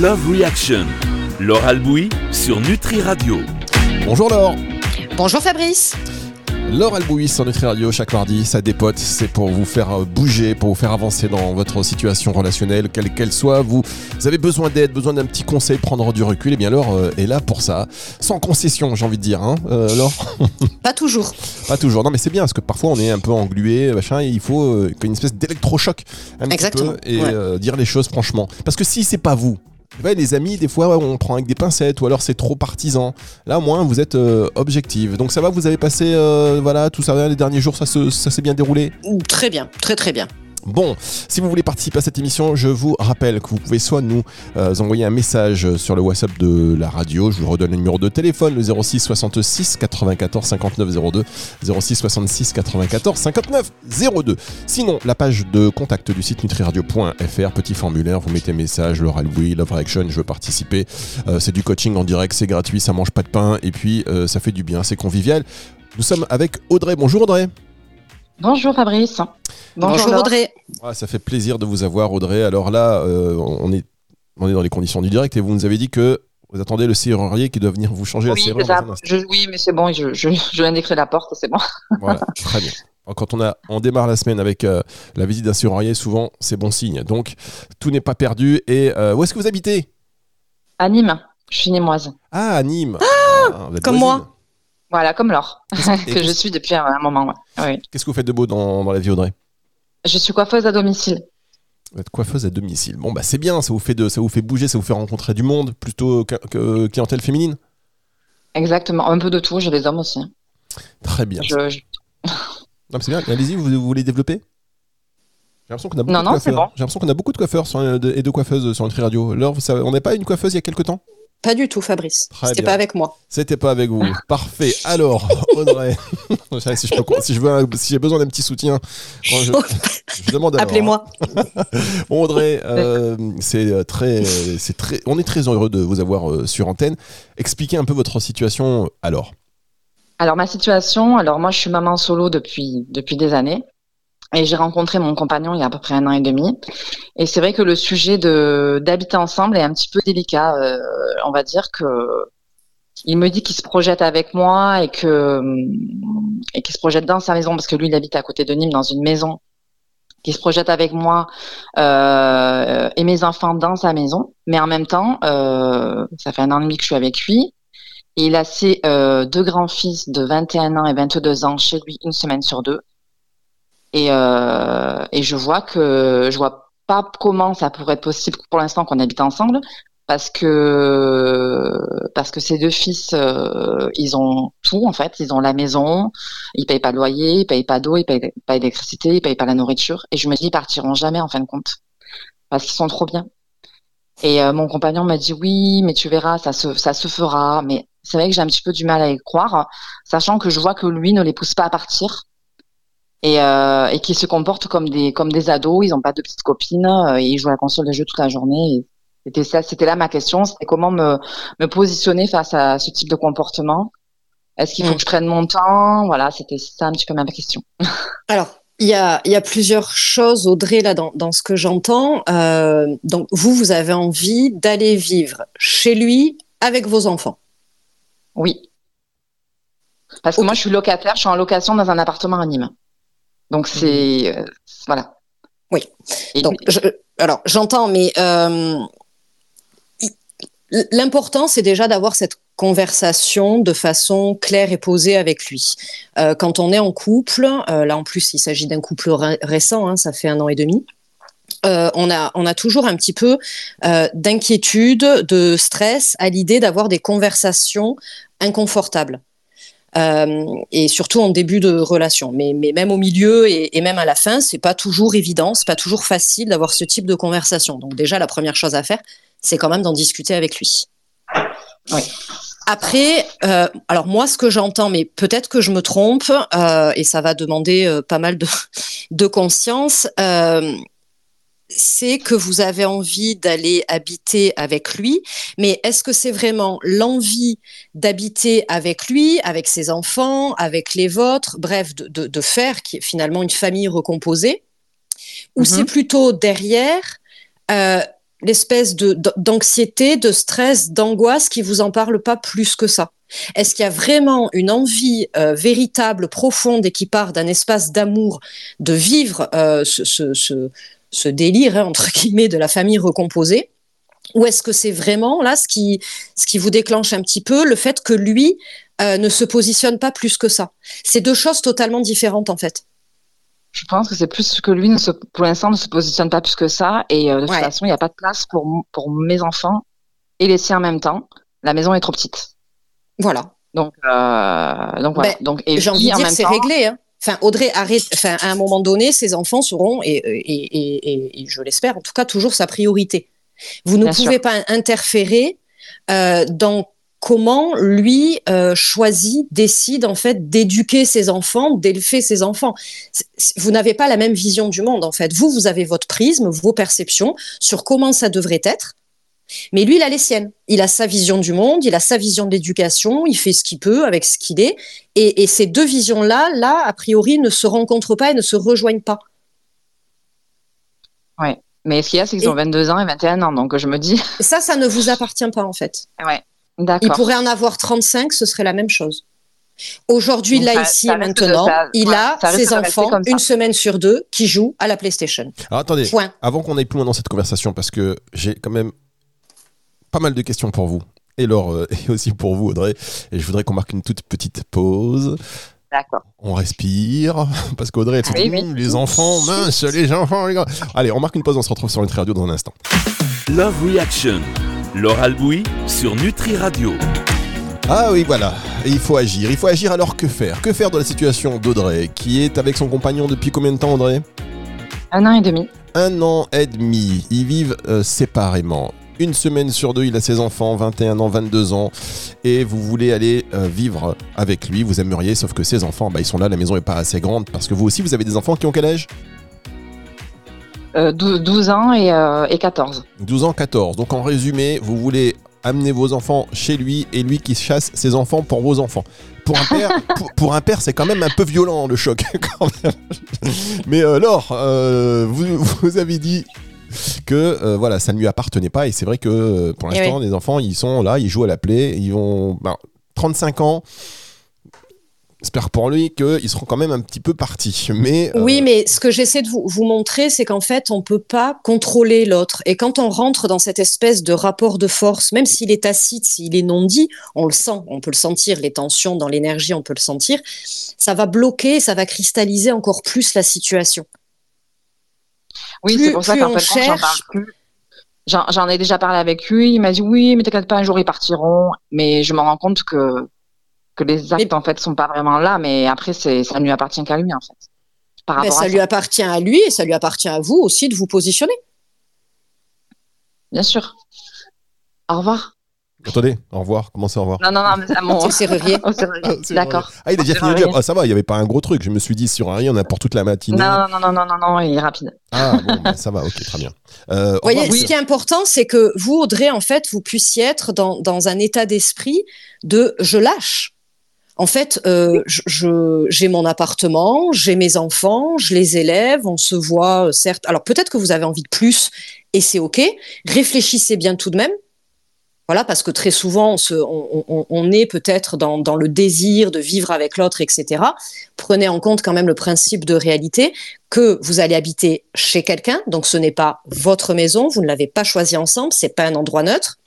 Love Reaction. Laure Albouy sur Nutri Radio. Bonjour Laure. Bonjour Fabrice. Laure Albouy sur Nutri Radio chaque mardi, ça dépote, c'est pour vous faire bouger, pour vous faire avancer dans votre situation relationnelle, quelle qu'elle soit. Vous, avez besoin d'aide, besoin d'un petit conseil, prendre du recul. Et eh bien Laure euh, est là pour ça, sans concession, j'ai envie de dire, hein, euh, Laure. Pas toujours. Pas toujours. Non, mais c'est bien parce que parfois on est un peu englué, machin. Et il faut euh, une espèce d'électrochoc un Exactement. petit peu et dire les choses franchement. Parce que si c'est pas vous, les amis, des fois, on prend avec des pincettes ou alors c'est trop partisan. Là, au moins, vous êtes euh, objectif. Donc ça va, vous avez passé, euh, voilà, tout ça, les derniers jours, ça, ça s'est bien déroulé? Très bien, très très bien. Bon, si vous voulez participer à cette émission, je vous rappelle que vous pouvez soit nous euh, envoyer un message sur le WhatsApp de la radio, je vous redonne le numéro de téléphone, le 06 66 94 59 02, 06 66 94 59 02. Sinon, la page de contact du site nutriradio.fr, petit formulaire, vous mettez message, l'oral oui, love action, je veux participer. Euh, c'est du coaching en direct, c'est gratuit, ça mange pas de pain et puis euh, ça fait du bien, c'est convivial. Nous sommes avec Audrey. Bonjour Audrey. Bonjour Fabrice. Bonjour, Audrey. Ah, ça fait plaisir de vous avoir Audrey. Alors là, euh, on, est, on est dans les conditions du direct et vous nous avez dit que vous attendez le serrurier qui doit venir vous changer la serrure. oui, mais c'est bon, je, je, je viens d'écrire la porte, c'est bon. Voilà, très bien. Quand on, a, on démarre la semaine avec euh, la visite d'un serrurier, souvent c'est bon signe. Donc tout n'est pas perdu. Et euh, où est-ce que vous habitez? À Nîmes. Je suis némoise. Ah, à Nîmes. Ah, ah comme moi. Voilà, comme Laure, que je suis depuis un moment. Qu'est-ce que vous faites de beau dans, dans la vie, Audrey? Je suis coiffeuse à domicile. Vous êtes coiffeuse à domicile. Bon, bah c'est bien, ça vous, fait de, ça vous fait bouger, ça vous fait rencontrer du monde, plutôt que, clientèle féminine Exactement, un peu de tout, j'ai des hommes aussi. Très bien. Non, c'est bien, allez-y, vous, voulez développer? J'ai l'impression qu'on a, beaucoup de bon. J'ai l'impression qu'on a beaucoup de coiffeurs et de coiffeuses sur Nutri Radio. Laure, on n'est pas une coiffeuse il y a quelques temps? Pas du tout, Fabrice. C'était pas avec moi. C'était pas avec vous. Parfait. Alors, Audrey, si si j'ai besoin d'un petit soutien, je, demande Appelez-moi. bon, Audrey, euh, c'est très, c'est très, on est très heureux de vous avoir euh, sur antenne. Expliquez un peu votre situation alors. Alors ma situation, alors moi je suis maman solo depuis depuis des années. Et j'ai rencontré mon compagnon il y a à peu près un an et demi. Et c'est vrai que le sujet de d'habiter ensemble est un petit peu délicat. Euh, on va dire que il me dit qu'il se projette avec moi et que et qu'il se projette dans sa maison parce que lui il habite à côté de Nîmes dans une maison qu'il se projette avec moi euh, et mes enfants dans sa maison. Mais en même temps, euh, ça fait un an et demi que je suis avec lui. Et il a ses euh, deux grands-fils de 21 ans et 22 ans chez lui une semaine sur deux. Et, euh, et je vois que je vois pas comment ça pourrait être possible pour l'instant qu'on habite ensemble parce que parce que ces deux fils euh, ils ont tout en fait. Ils ont la maison ils payent pas de loyer ils payent pas d'eau ils payent pas d'électricité ils payent pas la nourriture. Et je me dis ils partiront jamais en fin de compte parce qu'ils sont trop bien. Et euh, mon compagnon m'a dit oui mais tu verras ça se ça se fera. Mais c'est vrai que j'ai un petit peu du mal à y croire sachant que je vois que lui ne les pousse pas à partir et, euh, et qui se comportent comme des comme des ados. Ils n'ont pas de petites copines euh, et ils jouent à la console de jeu toute la journée. C'était ça, c'était là ma question, c'était comment me me positionner face à ce type de comportement. Est-ce qu'il faut mm. que je prenne mon temps? Voilà, c'était ça un petit peu ma question. Alors, il y a, il y a plusieurs choses, Audrey, là, dans, dans ce que j'entends. Euh, donc, vous, vous avez envie d'aller vivre chez lui avec vos enfants? Oui. Parce que moi, je suis locataire, je suis en location dans un appartement à Nîmes. Donc mhm. c'est euh, voilà. Oui. Donc alors j'entends, mais euh, l'important c'est déjà d'avoir cette conversation de façon claire et posée avec lui. Euh, quand on est en couple, là en plus il s'agit d'un couple récent, hein, ça fait un an et demi. on, a, on a toujours un petit peu d'inquiétude, de stress à l'idée d'avoir des conversations inconfortables. Euh, et surtout en début de relation. Mais, mais même au milieu et, et, même à la fin, c'est pas toujours évident, c'est pas toujours facile d'avoir ce type de conversation. Donc déjà, la première chose à faire, c'est quand même d'en discuter avec lui. Oui. Après, euh, alors moi, ce que j'entends, mais peut-être que je me trompe, euh, et ça va demander pas mal de, de conscience, c'est que vous avez envie d'aller habiter avec lui, mais est-ce que c'est vraiment l'envie d'habiter avec lui, avec ses enfants, avec les vôtres, bref, de, faire qui est finalement une famille recomposée, ou c'est mhm. plutôt derrière euh, l'espèce de d'anxiété, de stress, d'angoisse qui vous en parle pas plus que ça? Est-ce qu'il y a vraiment une envie euh, véritable, profonde et qui part d'un espace d'amour de vivre euh, ce, ce, ce, ce, délire hein, entre guillemets de la famille recomposée ou est-ce que c'est vraiment là ce qui, ce qui vous déclenche un petit peu le fait que lui euh, ne se positionne pas plus que ça? C'est deux choses totalement différentes en fait. Je pense que c'est plus que lui, ne se, pour l'instant, ne se positionne pas plus que ça. Et euh, de toute façon, il n'y a pas de place pour, pour mes enfants et les siens en même temps. La maison est trop petite. Voilà. Donc, euh, donc voilà. Ben, donc, j'ai envie de dire, c'est réglé. Hein. Enfin, Audrey arrête. Enfin, à un moment donné, ses enfants seront, et, et, et, je l'espère, en tout cas, toujours sa priorité. Vous ne pouvez pas interférer euh, dans comment lui euh, choisit, décide en fait d'éduquer ses enfants, d'élever ses enfants. Vous n'avez pas la même vision du monde en fait. Vous, vous avez votre prisme, vos perceptions sur comment ça devrait être. Mais lui, il a les siennes. Il a sa vision du monde, il a sa vision de l'éducation, il fait ce qu'il peut avec ce qu'il est. Et, et, ces deux visions-là, là, a priori, ne se rencontrent pas et ne se rejoignent pas. Ouais. Mais ce qu'il y a, c'est qu'ils ont 22 ans et 21 ans. Donc je me dis. Ça, ça ne vous appartient pas en fait. Ouais. D'accord. Il pourrait en avoir 35, ce serait la même chose. Aujourd'hui, là, ici et maintenant, il a ses enfants, une semaine sur deux, qui jouent à la PlayStation. Alors attendez, avant qu'on aille plus loin dans cette conversation, parce que j'ai quand même pas mal de questions pour vous, et, Laure, euh, et aussi pour vous, Audrey, et je voudrais qu'on marque une toute petite pause. D'accord. On respire, parce qu'Audrey, elle se dit, hum, les enfants, mince, les enfants, les gars. Allez, on marque une pause, on se retrouve sur Nutri Radio dans un instant. Love Reaction, Laure Albouy sur Nutri Radio. Ah oui, voilà, il faut agir. Il faut agir alors que faire? Que faire dans la situation d'Audrey, qui est avec son compagnon depuis combien de temps, Audrey? Un an et demi. Un an et demi. Ils vivent euh, séparément une semaine sur deux, il a ses enfants, 21 ans, 22 ans, et vous voulez aller euh, vivre avec lui, vous aimeriez, sauf que ses enfants, bah, ils sont là, la maison n'est pas assez grande, parce que vous aussi, vous avez des enfants qui ont quel âge? 12, euh, ans et, euh, et 14. 12 ans, 14. Donc en résumé, vous voulez amener vos enfants chez lui et lui qui chasse ses enfants pour vos enfants. Pour un père, pour, un père, c'est quand même un peu violent le choc. Mais Laure, vous, vous, avez dit que euh, voilà, ça ne lui appartenait pas. Et c'est vrai que euh, pour eh l'instant, les enfants, ils sont là, ils jouent à la play, ils vont 35 ben, ans. J'espère pour lui qu'ils seront quand même un petit peu partis. Mais, euh, Oui, mais ce que j'essaie de vous, vous montrer, c'est qu'en fait, on ne peut pas contrôler l'autre. Et quand on rentre dans cette espèce de rapport de force, même s'il est tacite, s'il est non dit, on le sent, on peut le sentir, les tensions dans l'énergie, on peut le sentir, ça va bloquer, ça va cristalliser encore plus la situation. Oui, c'est pour ça qu'en fait, j'en parle plus. J'en ai déjà parlé avec lui. Il m'a dit oui, mais t'inquiète pas, un jour ils partiront. Mais je me rends compte que que les actes en fait sont pas vraiment là. Mais après, c'est ça ne lui appartient qu'à lui en fait. Par mais ça, lui appartient à lui et ça lui appartient à vous aussi de vous positionner. Bien sûr. Au revoir. Attendez, au revoir. Comment c'est au revoir Non, non, non, c'est mon. serrurier. D'accord. Ah, il a déjà fini le job. Ah, ça va, il n'y avait pas un gros truc. Je me suis dit, sur un rien, on a pour toute la matinée. Non, non, non, non, non, non, il est rapide. Ah, bon, bah, ça va, ok, très bien. Euh, vous voyez, ce qui est important, c'est que vous, Audrey, en fait, vous puissiez être dans, dans un état d'esprit de je lâche. En fait, euh, je, j'ai mon appartement, j'ai mes enfants, je les élève, on se voit, euh, certes. Alors peut-être que vous avez envie de plus et c'est OK. Réfléchissez bien tout de même voilà, parce que très souvent, on, est peut-être dans, le désir de vivre avec l'autre, etc. Prenez en compte quand même le principe de réalité que vous allez habiter chez quelqu'un, donc ce n'est pas votre maison, vous ne l'avez pas choisi ensemble, c'est pas un endroit neutre.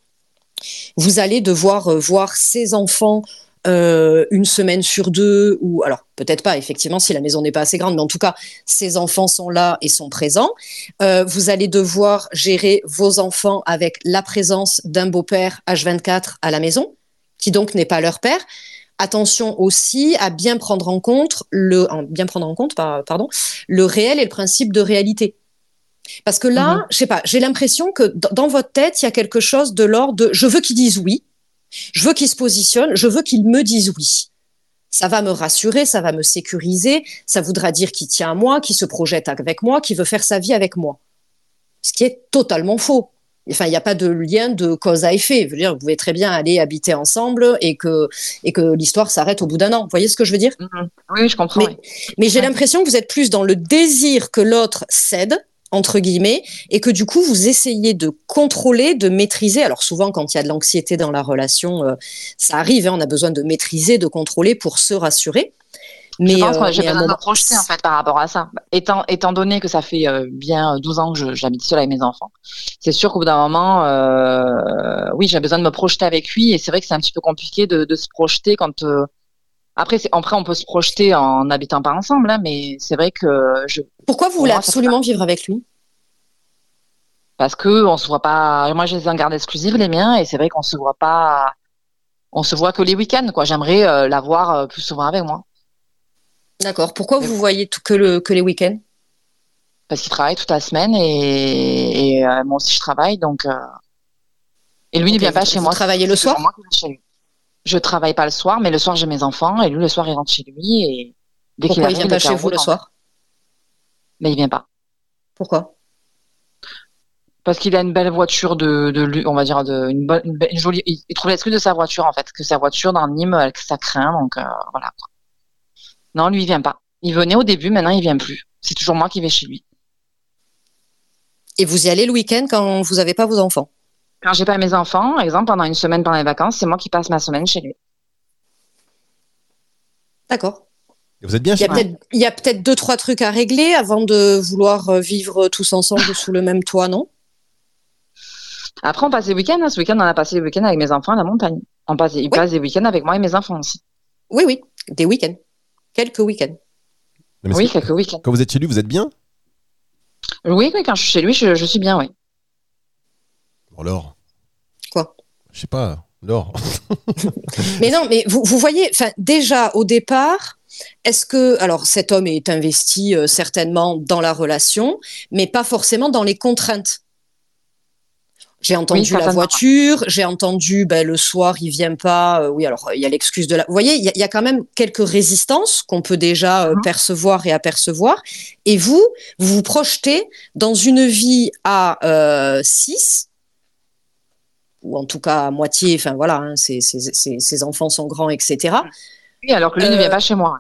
Vous allez devoir euh, voir ses enfants euh, une semaine sur deux, ou alors peut-être pas, effectivement, si la maison n'est pas assez grande, mais en tout cas, ses enfants sont là et sont présents. Euh, vous allez devoir gérer vos enfants avec la présence d'un beau-père H24 à la maison, qui donc n'est pas leur père. Attention aussi à bien prendre en compte le, bien prendre en compte, pardon, le réel et le principe de réalité. Parce que là, mhm. je sais pas, j'ai l'impression que dans votre tête, il y a quelque chose de l'ordre de je veux qu'ils disent oui, je veux qu'il se positionne, je veux qu'il me dise oui. Ça va me rassurer, ça va me sécuriser, ça voudra dire qu'il tient à moi, qu'il se projette avec moi, qu'il veut faire sa vie avec moi. Ce qui est totalement faux. Enfin, il n'y a pas de lien de cause à effet. Je veux dire, vous pouvez très bien aller habiter ensemble et que, et que l'histoire s'arrête au bout d'un an. Vous voyez ce que je veux dire? Mm-hmm. Oui, je comprends. Mais, mais j'ai l'impression que vous êtes plus dans le désir que l'autre cède entre guillemets, et que du coup vous essayez de contrôler, de maîtriser. Alors souvent quand il y a de l'anxiété dans la relation, euh, ça arrive, hein, on a besoin de maîtriser, de contrôler pour se rassurer. Mais, je pense que j'ai besoin de me projeter en fait par rapport à ça. Étant, étant donné que ça fait bien 12 ans que j'habite seule avec mes enfants, c'est sûr qu'au bout d'un moment, euh, oui, j'ai besoin de me projeter avec lui et c'est vrai que c'est un petit peu compliqué de, de se projeter quand après, après, on peut se projeter en n'habitant pas ensemble, hein, mais c'est vrai que je. Pourquoi vous voulez absolument vivre avec lui? Parce que on se voit pas. Moi, j'ai les en garde exclusive, les miens, et c'est vrai qu'on se voit pas. On se voit que les week-ends, quoi. J'aimerais euh, l'avoir euh, plus souvent avec moi. D'accord. Pourquoi vous voyez tout que, le, que les week-ends? Parce qu'il travaille toute la semaine et, euh, moi aussi je travaille, donc. Et lui ne vient pas chez moi. Vous travaillez le soir? Je travaille pas le soir, mais le soir j'ai mes enfants et lui le soir il rentre chez lui et dès qu'il il vient pas chez vous le soir? Mais il vient pas. Pourquoi? Parce qu'il a une belle voiture de, de on va dire de une, bonne, une, jolie. Il, trouve l'excuse de sa voiture en fait, que sa voiture dans Nîmes ça craint donc euh, voilà. Non, lui il vient pas. Il venait au début, maintenant il vient plus. C'est toujours moi qui vais chez lui. Et vous y allez le week-end quand vous n'avez pas vos enfants? Quand j'ai pas mes enfants, exemple, pendant une semaine pendant les vacances, c'est moi qui passe ma semaine chez lui. D'accord. Vous êtes bien chez lui Il y a peut-être deux, trois trucs à régler avant de vouloir euh, vivre tous ensemble sous le même toit, non? Après, on passe des week-ends. Hein. Ce week-end, on a passé les week-ends avec mes enfants à la montagne. On passe, ils passent des week-ends avec moi et mes enfants aussi. Oui, oui, des week-ends. Quelques week-ends. Oui, quelques week-ends. Quand vous êtes chez lui, vous êtes bien? Oui, oui, quand je suis chez lui, je suis bien, oui. Laure Quoi? Je sais pas, Laure. mais non, mais vous, voyez, déjà au départ, est-ce que, alors cet homme est investi euh, certainement dans la relation, mais pas forcément dans les contraintes j'ai entendu la voiture, j'ai entendu ben, le soir il vient pas. Euh, oui, alors il y a l'excuse de la. Vous voyez, il y, a quand même quelques résistances qu'on peut déjà euh, mhm. percevoir et apercevoir. Et vous, vous vous projetez dans une vie à 6 ou en tout cas à moitié. Enfin voilà, hein, ses, enfants sont grands, etc. Oui, alors que lui ne vient euh, pas chez moi.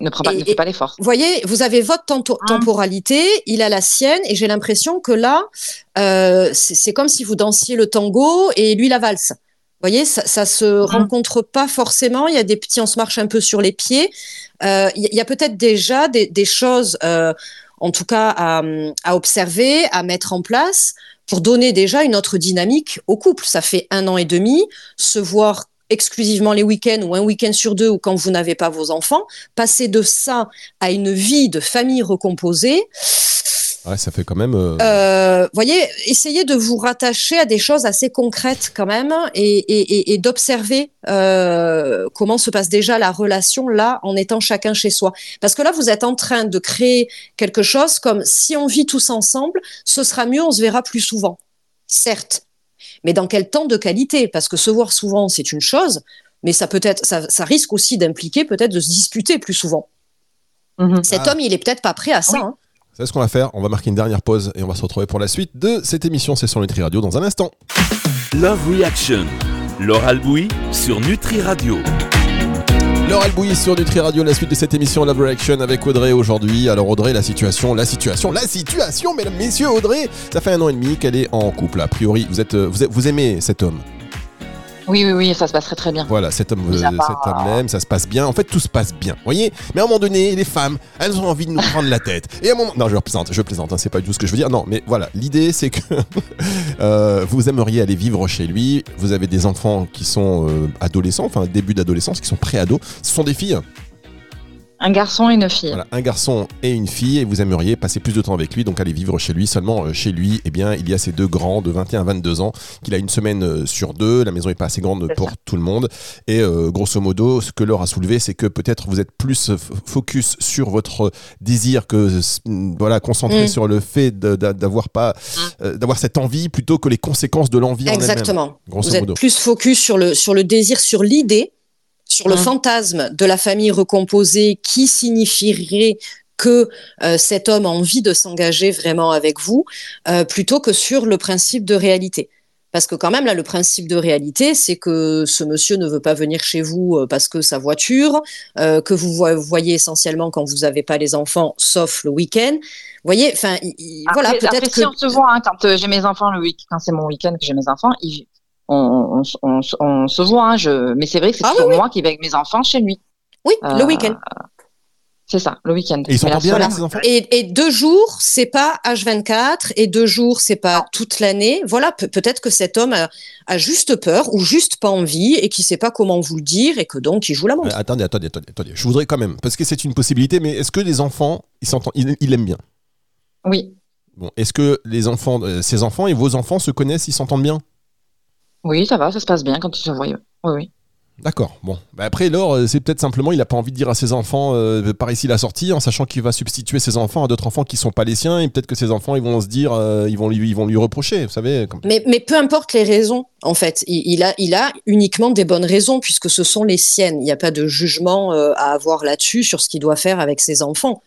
Ne, prend pas, ne fait pas l'effort. Vous voyez, vous avez votre hein. temporalité, il a la sienne, et j'ai l'impression que là, euh, c'est comme si vous dansiez le tango et lui la valse. Vous voyez, ça, ça se mmh. rencontre pas forcément. Il y a des petits, on se marche un peu sur les pieds. Euh, il y a peut-être déjà des, choses, en tout cas, à, à, observer, à mettre en place pour donner déjà une autre dynamique au couple. Ça fait un an et demi, se voir exclusivement les week-ends ou un week-end sur deux ou quand vous n'avez pas vos enfants, passer de ça à une vie de famille recomposée, Ouais, ça fait quand même. Euh... Euh, voyez, essayez de vous rattacher à des choses assez concrètes quand même et, et, et, d'observer euh, comment se passe déjà la relation là en étant chacun chez soi. Parce que là, vous êtes en train de créer quelque chose comme si on vit tous ensemble, ce sera mieux, on se verra plus souvent. Certes, mais dans quel temps de qualité? Parce que se voir souvent, c'est une chose, mais ça peut être, ça, ça risque aussi d'impliquer peut-être de se disputer plus souvent. Mm-hmm. Cet ah. homme, il est peut-être pas prêt à ça. Hein. C'est ce qu'on va faire. On va marquer une dernière pause et on va se retrouver pour la suite de cette émission C'est sur Nutri Radio dans un instant. Love Reaction. Laure Albouy sur Nutri Radio. Laure Albouy sur Nutri Radio, la suite de cette émission Love Reaction avec Audrey aujourd'hui. Alors Audrey, la situation, la situation, la situation, mesdames, messieurs, Audrey, ça fait un an et demi qu'elle est en couple. A priori, vous êtes, vous, vous aimez cet homme? Oui, oui, oui, ça se passe très bien. Voilà, cet homme, euh, cet homme l'aime, ça se passe bien. En fait, tout se passe bien. Vous voyez Mais à un moment donné, les femmes, elles ont envie de nous prendre la tête. Et à un moment. Non, je plaisante, je plaisante, hein, c'est pas du tout ce que je veux dire. Non, mais voilà, l'idée, c'est que euh, vous aimeriez aller vivre chez lui. Vous avez des enfants qui sont euh, adolescents, enfin, début d'adolescence, qui sont pré-ados. Ce sont des filles un garçon et une fille. Voilà, un garçon et une fille, et vous aimeriez passer plus de temps avec lui, donc aller vivre chez lui. Seulement, euh, chez lui, eh bien, il y a ces deux grands de 21 à 22 ans, qu'il a une semaine euh, sur deux. La maison n'est pas assez grande pour tout le monde. Et euh, grosso modo, ce que Laure a soulevé, c'est que peut-être vous êtes plus focus sur votre désir que voilà concentré mm. sur le fait d'avoir pas mm. d'avoir cette envie plutôt que les conséquences de l'envie. Exactement. vous êtes plus focus sur le sur le désir, sur l'idée sur le fantasme de la famille recomposée qui signifierait que euh, cet homme a envie de s'engager vraiment avec vous, euh, plutôt que sur le principe de réalité. Parce que quand même, là, le principe de réalité, c'est que ce monsieur ne veut pas venir chez vous euh, parce que sa voiture, euh, que vous voyez essentiellement quand vous n'avez pas les enfants, sauf le week-end. Vous voyez, enfin, voilà, peut-être que... Si on se voit, hein, quand j'ai mes enfants, le week quand c'est mon week-end que j'ai mes enfants, on, se voit, hein, je... mais c'est vrai que c'est ah, moi qui vais avec mes enfants chez lui. Oui, le week-end. C'est ça, le week-end. Et ils sont bien avec ses enfants? Et, deux jours, c'est pas H24, et deux jours, c'est pas toute l'année. Voilà, peut-être que cet homme a, juste peur ou juste pas envie et qui sait pas comment vous le dire et que donc il joue la montre. attendez, attendez, attendez, attendez. Je voudrais quand même, parce que c'est une possibilité, mais est-ce que les enfants, ils s'entendent, ils, l'aiment bien? Oui. Bon, est-ce que les enfants, euh, ces enfants et vos enfants se connaissent, ils s'entendent bien? Oui, ça va, ça se passe bien quand ils se voient. Oui, oui. D'accord. Bon. Bah, après, Laure, euh, c'est peut-être simplement, il n'a pas envie de dire à ses enfants euh, par ici la sortie, en sachant qu'il va substituer ses enfants à d'autres enfants qui sont pas les siens, et peut-être que ses enfants, ils vont se dire, euh, ils, vont lui, ils vont lui reprocher, vous savez. Mais, mais peu importe les raisons, en fait. Il, a, il a uniquement des bonnes raisons, puisque ce sont les siennes. Il n'y a pas de jugement à avoir là-dessus sur ce qu'il doit faire avec ses enfants.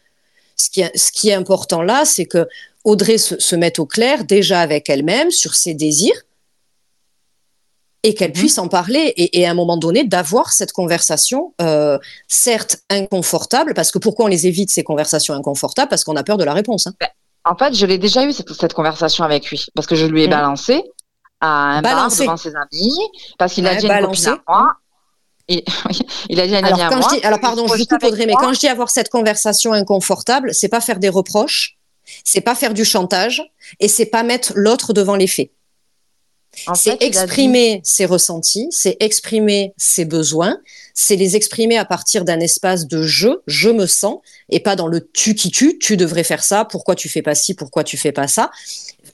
Ce qui, ce qui est important là, c'est que Audrey se, se mette au clair déjà avec elle-même sur ses désirs et qu'elle mhm. puisse en parler et, à un moment donné d'avoir cette conversation, euh, certes inconfortable, parce que pourquoi on les évite ces conversations inconfortables? Parce qu'on a peur de la réponse. Hein. Ben, en fait, je l'ai déjà eu cette, conversation avec lui, parce que je lui ai mhm. balancé à un balancé. bar devant ses amis, parce qu'il a dit à moi. Et, il a dit à une alors, à moi. alors pardon, je vous coupe mais quand je dis avoir cette conversation inconfortable, c'est pas faire des reproches, c'est pas faire du chantage, et c'est pas mettre l'autre devant les faits. C'est exprimer ses ressentis, c'est exprimer ses besoins, c'est les exprimer à partir d'un espace de je, je me sens, et pas dans le tu qui tu, tu devrais faire ça, pourquoi tu fais pas ci, pourquoi tu fais pas ça.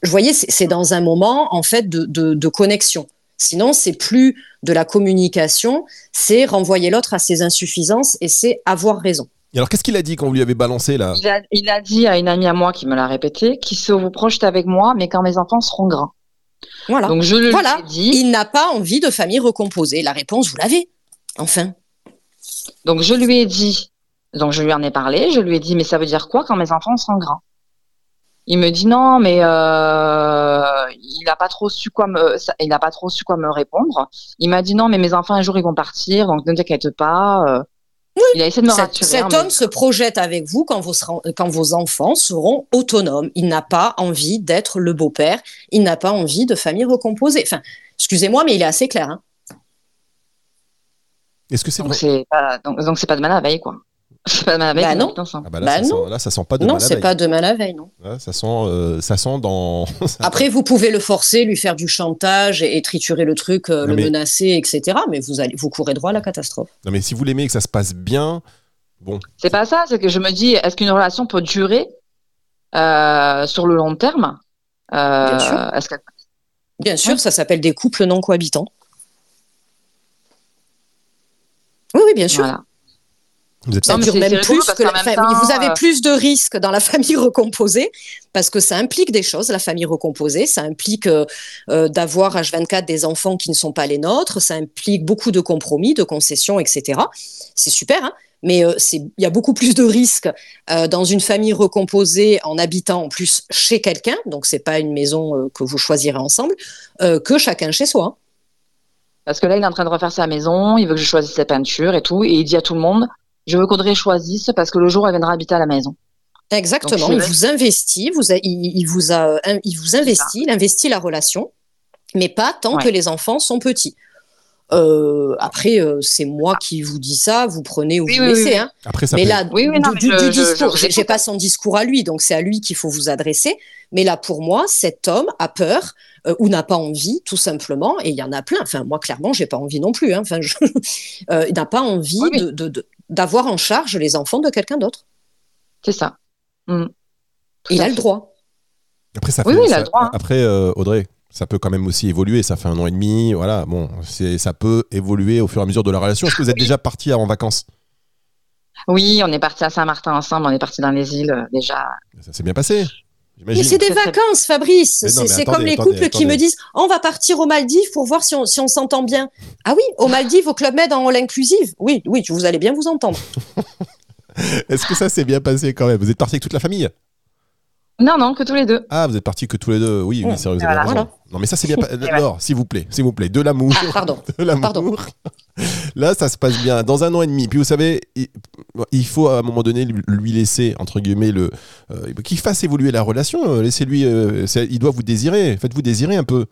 Vous voyez, c'est dans un moment en fait de, de, connexion. Sinon, c'est plus de la communication, c'est renvoyer l'autre à ses insuffisances et c'est avoir raison. Et alors, qu'est-ce qu'il a dit quand vous lui avez balancé là? Il a, il a, dit à une amie à moi qui me l'a répété, qu'il se vous projette avec moi, mais quand mes enfants seront grands. Voilà. Donc je le voilà. dit. Il n'a pas envie de famille recomposée. La réponse, vous l'avez. Enfin. Donc je lui ai dit, donc je lui en ai parlé, je lui ai dit, mais ça veut dire quoi quand mes enfants seront grands? Il me dit non, mais euh, il n'a pas trop su quoi me, il n'a pas trop su quoi me répondre. Il m'a dit non, mais mes enfants un jour ils vont partir, donc ne t'inquiète pas. Euh, il a essayé de me rassurer. Cet homme se projette avec vous quand vos, quand vos enfants seront autonomes. Il n'a pas envie d'être le beau-père. Il n'a pas envie de famille recomposée. Enfin, excusez-moi, mais il est assez clair. Hein. Est-ce que c'est vrai? Donc, c'est pas de mal à veille, quoi. C'est pas de mal à veille. Bah non. Ah bah là, bah ça non. Sent, là, ça sent pas de non, c'est pas de mal à veille, non. ça sent, euh, ça sent dans. Après, vous pouvez le forcer, lui faire du chantage et, triturer le truc, euh, le menacer, etc. Mais vous allez, vous courez droit à la catastrophe. Non, mais si vous l'aimez et que ça se passe bien, bon. C'est pas ça. C'est que je me dis, est-ce qu'une relation peut durer euh, sur le long terme? Bien sûr. Bien sûr, ça s'appelle des couples non cohabitants. Oui, oui, bien sûr. Vous êtes même plus vous avez euh, plus de risques dans la famille recomposée parce que ça implique des choses, la famille recomposée. Ça implique euh, euh, d'avoir H24 des enfants qui ne sont pas les nôtres. Ça implique beaucoup de compromis, de concessions, etc. C'est super, hein mais il y a beaucoup plus de risques dans une famille recomposée en habitant en plus chez quelqu'un, donc c'est pas une maison que vous choisirez ensemble, que chacun chez soi. Hein. Parce que là, il est en train de refaire sa maison, il veut que je choisisse sa peinture et tout, et il dit à tout le monde je veux qu'Audrey choisisse parce que le jour elle viendra habiter à la maison. Exactement. il vous investit, vous il, vous a, il vous investit, il investit la relation, mais pas tant que les enfants sont petits. Euh, après, euh, c'est moi qui vous dis ça, vous prenez ou vous laissez. Hein. Après, ça mais là, du, du, discours, j'ai pas son discours à lui, donc c'est à lui qu'il faut vous adresser. Mais là, pour moi, cet homme a peur euh, ou n'a pas envie, tout simplement, et il y en a plein. Enfin, moi, clairement, j'ai pas envie non plus. Hein. Enfin, je, il n'a pas envie de, d'avoir en charge les enfants de quelqu'un d'autre. C'est ça. Mm. Il a le droit. Après, ça oui, il a le droit. Hein. Après, euh, Audrey, ça peut quand même aussi évoluer. Ça fait un an et demi. Voilà, bon, ça peut évoluer au fur et à mesure de la relation. Est-ce que vous êtes déjà parti en vacances? Oui, on est parti à Saint-Martin ensemble. On est parti dans les îles euh, déjà. Ça s'est bien passé. Mais c'est des vacances, Fabrice. C'est comme les couples qui me disent on va partir aux Maldives pour voir si on s'entend bien. Ah oui, aux Maldives, au Club Med en all inclusive. Oui, oui, vous allez bien vous entendre. Est-ce que ça s'est bien passé quand même? Vous êtes parti avec toute la famille? Non, non, que tous les deux. Ah, vous êtes partis que tous les deux. Oui, oui, Mmh. c'est vrai, vous avez Voilà. raison. Voilà. Non, mais ça, c'est bien. pas- ouais. Laure, s'il vous plaît, s'il vous plaît, de l'amour. Ah, pardon. De l'amour. Pardon. Là, ça se passe bien. Dans un an et demi. Puis vous savez, il, faut à un moment donné lui- laisser, entre guillemets, le, euh, qu'il fasse évoluer la relation. Euh, Laissez-lui. euh, il doit vous désirer. Faites-vous désirer un peu.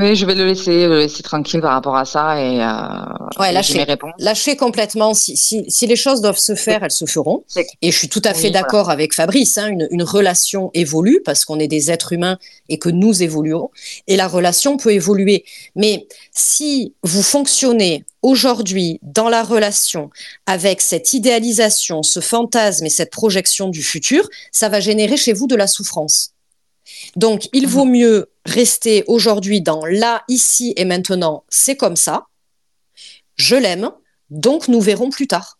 Oui, je vais le laisser, le laisser tranquille par rapport à ça et, euh, Ouais, lâcher. Lâcher complètement. Si, si, si les choses doivent se faire, elles se feront. Et je suis tout à fait Oui, voilà. d'accord avec Fabrice. hein, une, une relation évolue parce qu'on est des êtres humains et que nous évoluons. Et la relation peut évoluer. Mais si vous fonctionnez aujourd'hui dans la relation avec cette idéalisation, ce fantasme et cette projection du futur, ça va générer chez vous de la souffrance. Donc, il vaut mieux rester aujourd'hui dans là, ici et maintenant. C'est comme ça. Je l'aime. Donc, nous verrons plus tard.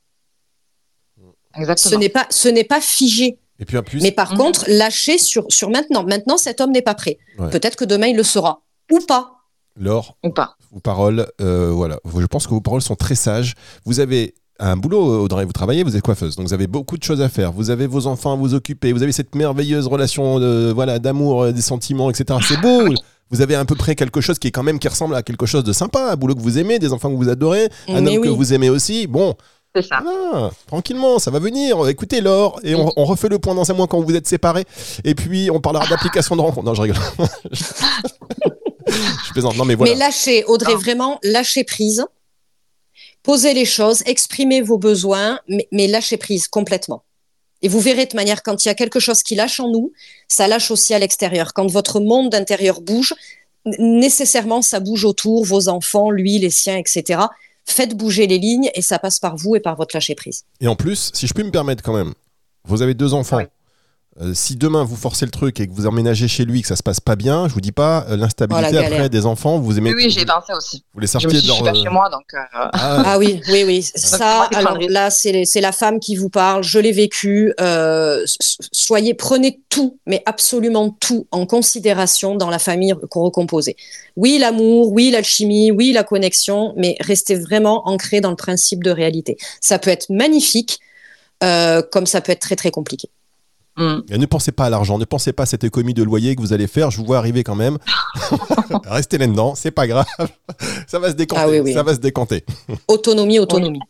Ce Exactement. n'est pas, ce n'est pas figé. Et puis en plus, Mais par Mhm. contre, lâcher sur, sur maintenant. Maintenant, cet homme n'est pas prêt. Ouais. Peut-être que demain, il le sera. Ou pas. Laure, Ou pas. vos paroles, euh, voilà. Je pense que vos paroles sont très sages. Vous avez un boulot, Audrey, vous travaillez, vous êtes coiffeuse, donc vous avez beaucoup de choses à faire. Vous avez vos enfants à vous occuper, vous avez cette merveilleuse relation de, voilà, d'amour, euh, des sentiments, etc. C'est beau. Vous avez à peu près quelque chose qui est quand même qui ressemble à quelque chose de sympa, un boulot que vous aimez, des enfants que vous adorez, un Mais homme que vous aimez aussi. Bon, C'est ça. voilà, tranquillement, ça va venir. Écoutez, Laure, et on, on refait le point dans un mois quand vous êtes séparés. Et puis, on parlera d'application de rencontre. Non, je rigole. je plaisante. Non, mais voilà. Mais lâchez, Audrey, Non. vraiment, lâchez prise. Posez les choses, exprimez vos besoins, mais, mais lâchez prise complètement. Et vous verrez de manière, quand il y a quelque chose qui lâche en nous, ça lâche aussi à l'extérieur. Quand votre monde intérieur bouge, nécessairement, ça bouge autour, vos enfants, lui, les siens, etc. Faites bouger les lignes et ça passe par vous et par votre lâcher prise. Et en plus, si je puis me permettre quand même, vous avez deux enfants. Oui. Euh, si demain vous forcez le truc et que vous emménagez chez lui, que ça se passe pas bien, je vous dis pas euh, l'instabilité Oh, après des enfants, vous aimez. Oui, oui, j'y ai pensé aussi. Vous les Je sortez me de suis, je leur. suis pas euh, chez moi, donc euh, ah, Ah oui, oui, oui. Ça, alors là, c'est la femme qui vous parle. Je l'ai vécu. Euh, soyez, prenez tout, mais absolument tout en considération dans la famille qu'on recomposée. Oui, l'amour, oui, l'alchimie, oui, la connexion, mais restez vraiment ancré dans le principe de réalité. Ça peut être magnifique, euh, comme ça peut être très très compliqué. Et ne pensez pas à l'argent, ne pensez pas à cette économie de loyer que vous allez faire. Je vous vois arriver quand même. Restez là-dedans, c'est pas grave. ça va se décanter. Ah oui, oui. Ça va se décanter. Autonomie, autonomie.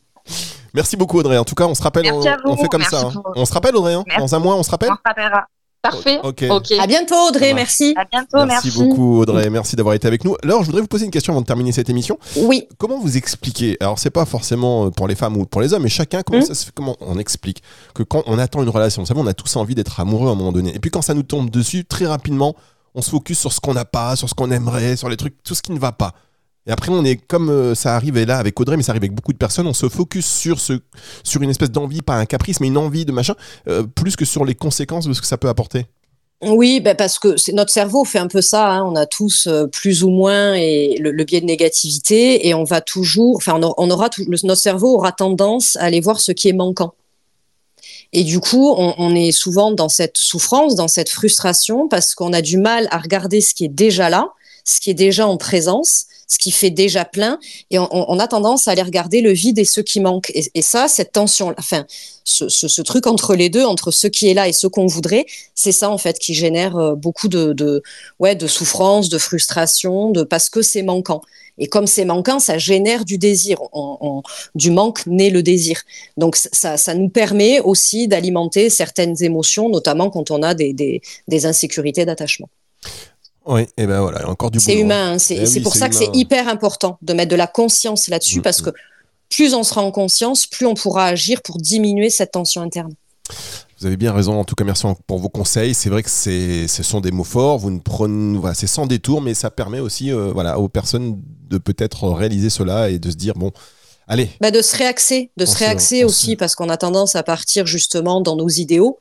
Merci beaucoup Audrey. En tout cas, on se rappelle. On, fait comme Merci ça. hein. On se rappelle Audrey. hein. Dans un mois, on se rappelle. on se rappellera. Parfait. Ok. Ok. À bientôt, Audrey. Merci. À bientôt. Merci, Merci. beaucoup Audrey. Merci d'avoir été avec nous. Alors, je voudrais vous poser une question avant de terminer cette émission. Oui. Comment vous expliquez Alors, c'est pas forcément euh, pour les femmes ou pour les hommes, mais chacun, comment Mhm. ça se fait Comment on explique que quand on attend une relation, vous savez, on a tous envie d'être amoureux à un moment donné. Et puis, quand ça nous tombe dessus, très rapidement, on se focus sur ce qu'on n'a pas, sur ce qu'on aimerait, sur les trucs, tout ce qui ne va pas. Et après, on est comme euh, ça arrive là avec Audrey, mais ça arrive avec beaucoup de personnes. On se focus sur ce, sur une espèce d'envie, pas un caprice, mais une envie de machin, euh, plus que sur les conséquences de ce que ça peut apporter. Oui, ben parce que notre cerveau fait un peu ça. hein. On a tous euh, plus ou moins et le, biais de négativité et on va toujours, enfin, on, aura- notre cerveau aura tendance à aller voir ce qui est manquant. Et du coup, on est souvent dans cette souffrance, dans cette frustration parce qu'on a du mal à regarder ce qui est déjà là, ce qui est déjà en présence, ce qui fait déjà plein, et on, a tendance à aller regarder le vide et ce qui manque. Et, ça, cette tension, enfin, ce, ce- truc entre les deux, entre ce qui est là et ce qu'on voudrait, c'est ça en fait qui génère euh, beaucoup de, ouais, de souffrance, de frustration, de parce que c'est manquant. Et comme c'est manquant, ça génère du désir. Du manque naît le désir. Donc ça, ça nous permet aussi d'alimenter certaines émotions, notamment quand on a des insécurités d'attachement. Oui, et ben voilà, encore du C'est hein. humain. hein. C'est Eh oui, pour ça que c'est hyper important de mettre de la conscience là-dessus, Mm, parce mm. que plus on sera en conscience, plus on pourra agir pour diminuer cette tension interne. Vous avez bien raison. En tout cas, merci pour vos conseils. C'est vrai que ce sont des mots forts. Vous ne prenez, voilà, c'est sans détour, mais ça permet aussi, euh, voilà, aux personnes de peut-être réaliser cela et de se dire bon, allez, Bah, de se réaxer, de On se réaxer aussi, parce qu'on a tendance à partir justement dans nos idéaux.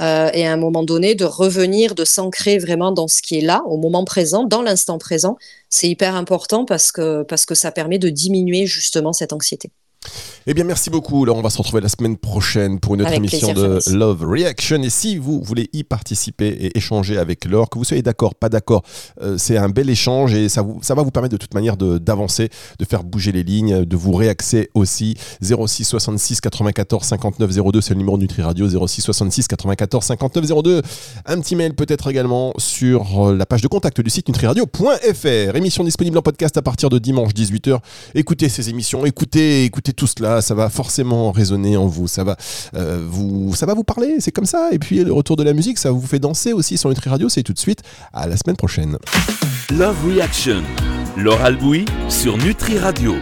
Euh, et à un moment donné, de revenir, de s'ancrer vraiment dans ce qui est là, au moment présent, dans l'instant présent, c'est hyper important parce que, parce que ça permet de diminuer justement cette anxiété. Eh bien, merci beaucoup. Là, on va se retrouver la semaine prochaine pour une autre Avec émission plaisir, de Fabrice. Love Reaction. Et si vous voulez y participer et échanger avec Laure, que vous soyez d'accord, pas d'accord, euh, c'est un bel échange et ça, vous, ça va vous permettre de toute manière de- d'avancer, de, faire bouger les lignes, de vous réaxer aussi. 06 66 94 59 02, c'est le numéro de Nutri Radio. 06 66 94 59 02. Un petit mail peut-être également sur la page de contact du site nutriradio.fr. Émission disponible en podcast à partir de dimanche 18h. Écoutez ces émissions, écoutez, écoutez tout cela, ça va forcément résonner en vous, ça va, euh, vous, ça va vous parler, c'est comme ça. Et puis le retour de la musique, ça vous fait danser aussi sur Nutri Radio, c'est tout de suite. À la semaine prochaine. Love Reaction. Laure Albouy sur Nutri Radio.